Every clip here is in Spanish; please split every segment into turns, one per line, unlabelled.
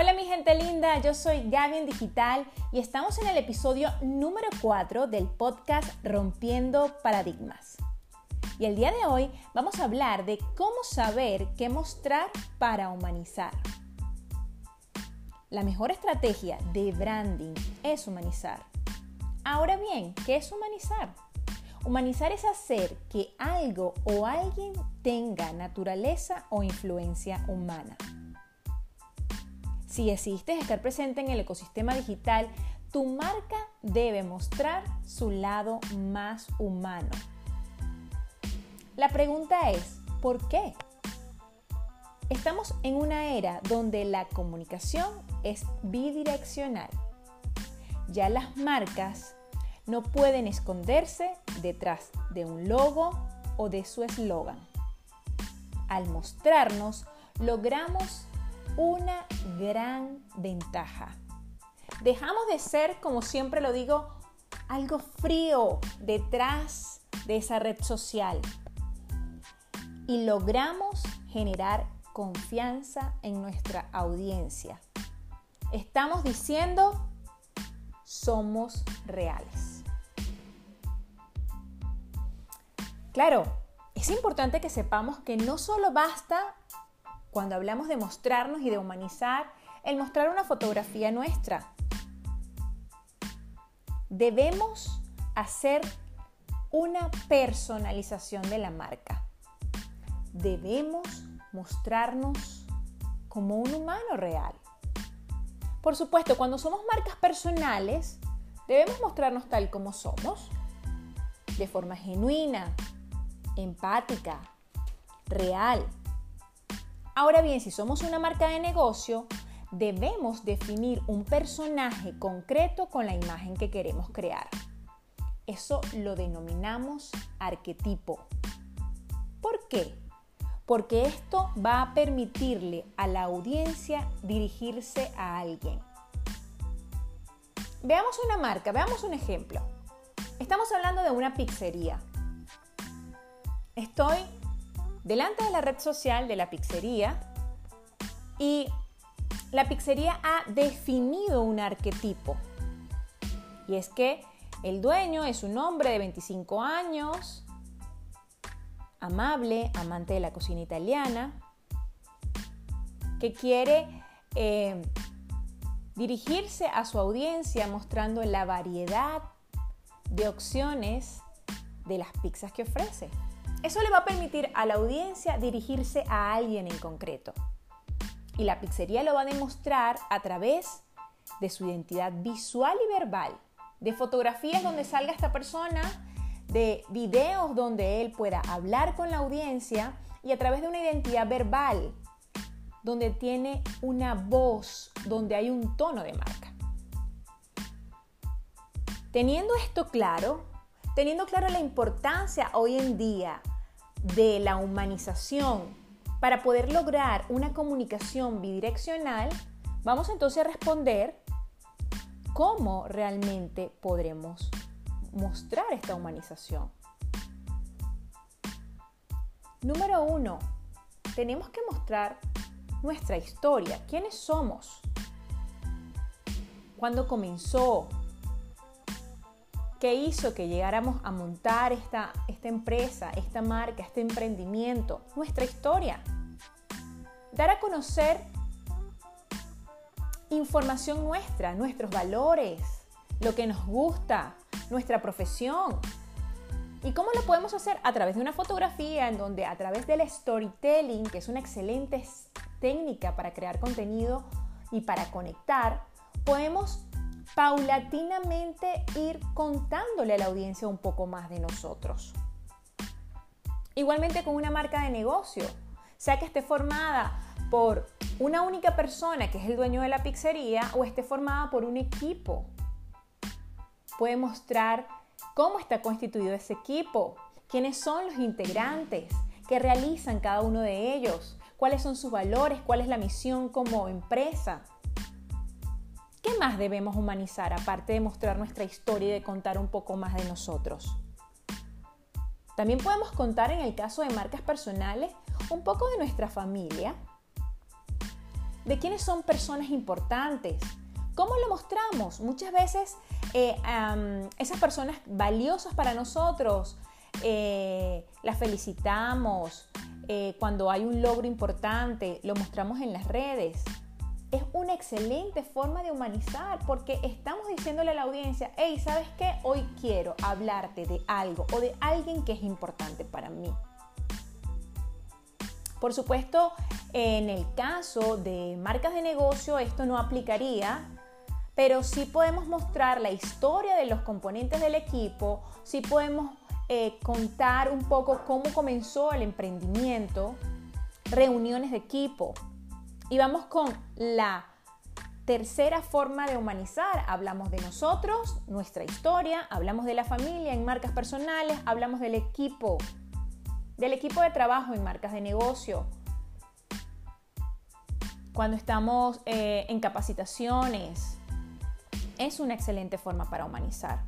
Hola mi gente linda, yo soy Gaby Digital y estamos en el episodio número 4 del podcast Rompiendo Paradigmas. Y el día de hoy vamos a hablar de cómo saber qué mostrar para humanizar. La mejor estrategia de branding es humanizar. Ahora bien, ¿qué es humanizar? Humanizar es hacer que algo o alguien tenga naturaleza o influencia humana. Si existes estar presente en el ecosistema digital, tu marca debe mostrar su lado más humano. La pregunta es, ¿por qué? Estamos en una era donde la comunicación es bidireccional. Ya las marcas no pueden esconderse detrás de un logo o de su eslogan. Al mostrarnos, logramos una gran ventaja. Dejamos de ser, como siempre lo digo, algo frío detrás de esa red social y logramos generar confianza en nuestra audiencia. Estamos diciendo, somos reales. Claro, es importante que sepamos que no solo basta cuando hablamos de mostrarnos y de humanizar, el mostrar una fotografía nuestra. Debemos hacer una personalización de la marca. Debemos mostrarnos como un humano real. Por supuesto, cuando somos marcas personales, debemos mostrarnos tal como somos, de forma genuina, empática, real, Ahora bien, si somos una marca de negocio, debemos definir un personaje concreto con la imagen que queremos crear. Eso lo denominamos arquetipo. ¿Por qué? Porque esto va a permitirle a la audiencia dirigirse a alguien. Veamos una marca, veamos un ejemplo. Estamos hablando de una pizzería. Estoy delante de la red social de la pizzería y la pizzería ha definido un arquetipo. Y es que el dueño es un hombre de 25 años, amable, amante de la cocina italiana, que quiere eh, dirigirse a su audiencia mostrando la variedad de opciones de las pizzas que ofrece. Eso le va a permitir a la audiencia dirigirse a alguien en concreto. Y la pizzería lo va a demostrar a través de su identidad visual y verbal, de fotografías donde salga esta persona, de videos donde él pueda hablar con la audiencia y a través de una identidad verbal, donde tiene una voz, donde hay un tono de marca. Teniendo esto claro, teniendo claro la importancia hoy en día de la humanización para poder lograr una comunicación bidireccional, vamos entonces a responder cómo realmente podremos mostrar esta humanización. Número uno, tenemos que mostrar nuestra historia, quiénes somos, cuándo comenzó, ¿Qué hizo que llegáramos a montar esta, esta empresa, esta marca, este emprendimiento? Nuestra historia. Dar a conocer información nuestra, nuestros valores, lo que nos gusta, nuestra profesión. ¿Y cómo lo podemos hacer? A través de una fotografía en donde a través del storytelling, que es una excelente técnica para crear contenido y para conectar, podemos paulatinamente ir contándole a la audiencia un poco más de nosotros. Igualmente con una marca de negocio, sea que esté formada por una única persona que es el dueño de la pizzería o esté formada por un equipo. Puede mostrar cómo está constituido ese equipo, quiénes son los integrantes, qué realizan cada uno de ellos, cuáles son sus valores, cuál es la misión como empresa. ¿Qué más debemos humanizar aparte de mostrar nuestra historia y de contar un poco más de nosotros? También podemos contar en el caso de marcas personales un poco de nuestra familia. de quiénes son personas importantes. ¿Cómo lo mostramos? Muchas veces eh, esas personas valiosas para nosotros eh, las felicitamos, eh, cuando hay un logro importante, lo mostramos en las redes. Es una excelente forma de humanizar porque estamos diciéndole a la audiencia, hey, ¿sabes qué? Hoy quiero hablarte de algo o de alguien que es importante para mí. Por supuesto, en el caso de marcas de negocio esto no aplicaría, pero sí podemos mostrar la historia de los componentes del equipo, sí podemos eh, contar un poco cómo comenzó el emprendimiento, reuniones de equipo. Y vamos con la tercera forma de humanizar. Hablamos de nosotros, nuestra historia, hablamos de la familia en marcas personales, hablamos del equipo, del equipo de trabajo en marcas de negocio. Cuando estamos eh, en capacitaciones, es una excelente forma para humanizar.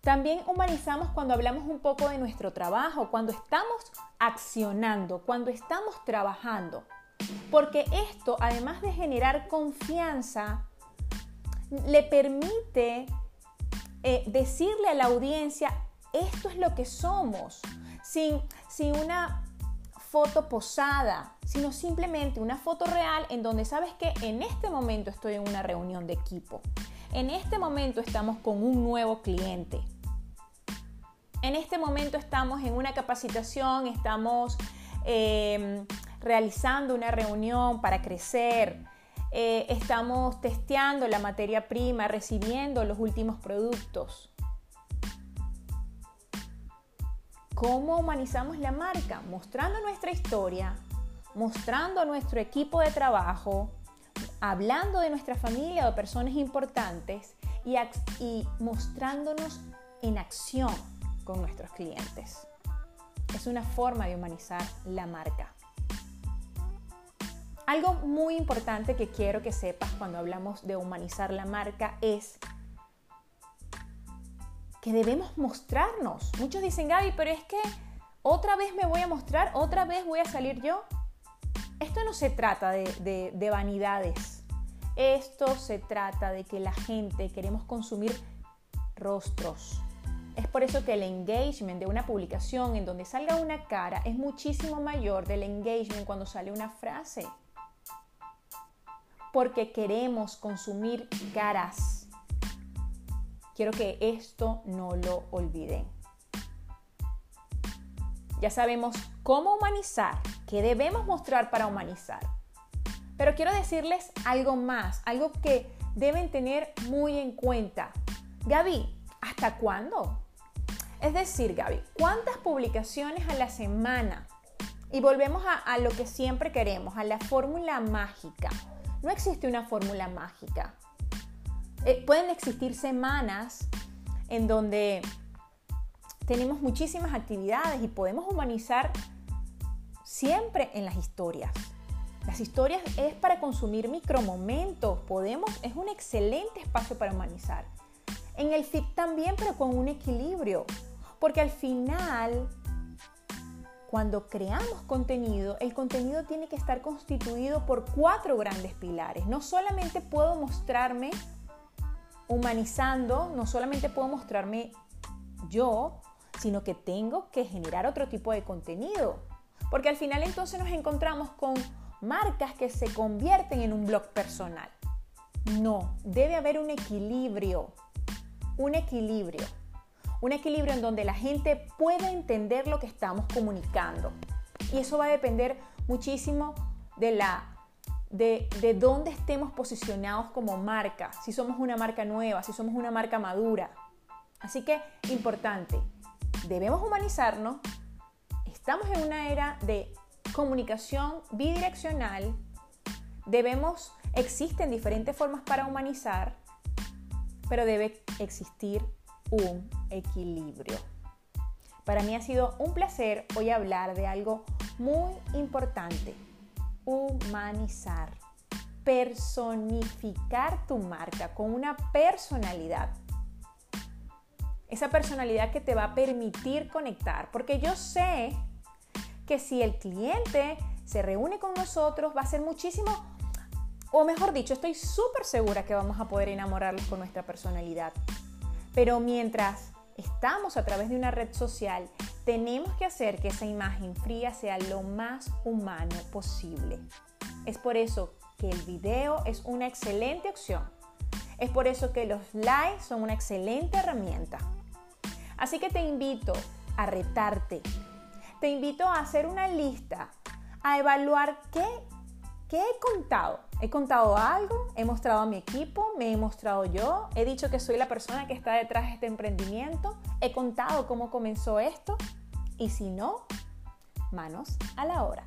También humanizamos cuando hablamos un poco de nuestro trabajo, cuando estamos accionando, cuando estamos trabajando. Porque esto, además de generar confianza, le permite eh, decirle a la audiencia, esto es lo que somos, sin, sin una foto posada, sino simplemente una foto real en donde sabes que en este momento estoy en una reunión de equipo. En este momento estamos con un nuevo cliente. En este momento estamos en una capacitación, estamos em, realizando una reunión para crecer, eh, estamos testeando la materia prima, recibiendo los últimos productos. ¿Cómo humanizamos la marca? Mostrando nuestra historia, mostrando nuestro equipo de trabajo, hablando de nuestra familia o personas importantes y mostrándonos en acción con nuestros clientes. Es una forma de humanizar la marca. Algo muy importante que quiero que sepas cuando hablamos de humanizar la marca es que debemos mostrarnos. Muchos dicen, Gaby, pero es que otra vez me voy a mostrar, otra vez voy a salir yo. Esto no se trata de, de vanidades. Esto se trata de que la gente queremos consumir rostros, es por eso que el engagement de una publicación en donde salga una cara es muchísimo mayor del engagement cuando sale una frase. Porque queremos consumir caras. Quiero que esto no lo olviden. Ya sabemos cómo humanizar, qué debemos mostrar para humanizar. Pero quiero decirles algo más, algo que deben tener muy en cuenta. Gaby, ¿hasta cuándo? Es decir, Gaby, ¿cuántas publicaciones a la semana? Y volvemos a, lo que siempre queremos, a la fórmula mágica. No existe una fórmula mágica. Eh, pueden existir semanas en donde tenemos muchísimas actividades y podemos humanizar siempre en las historias. Las historias es para consumir micromomentos, podemos, es un excelente espacio para humanizar. En el feed también, pero con un equilibrio. Porque al final, cuando creamos contenido, el contenido tiene que estar constituido por cuatro grandes pilares. No solamente puedo mostrarme humanizando, no solamente puedo mostrarme yo, sino que tengo que generar otro tipo de contenido. Porque al final entonces nos encontramos con marcas que se convierten en un blog personal. No, debe haber un equilibrio, un equilibrio un equilibrio en donde la gente pueda entender lo que estamos comunicando. Y eso va a depender muchísimo de la de, de, dónde estemos posicionados como marca, si somos una marca nueva, si somos una marca madura. Así que, importante, debemos humanizarnos, estamos en una era de comunicación bidireccional, debemos, existen diferentes formas para humanizar, pero debe existir un equilibrio. Para mí ha sido un placer hoy hablar de algo muy importante, humanizar, personificar tu marca con una personalidad. Esa personalidad que te va a permitir conectar, porque yo sé que si el cliente se reúne con nosotros va a ser muchísimo O mejor dicho, estoy súper segura que vamos a poder enamorarlos con nuestra personalidad. Pero mientras estamos a través de una red social, tenemos que hacer que esa imagen fría sea lo más humano posible. Es por eso que el video es una excelente opción. Es por eso que los likes son una excelente herramienta. Así que te invito a retarte. Te invito a hacer una lista, a evaluar qué, qué he contado. ¿He contado algo? ¿He mostrado a mi equipo? ¿Me he mostrado yo? ¿He dicho que soy la persona que está detrás de este emprendimiento? ¿He contado cómo comenzó esto? Y si no, manos a la obra.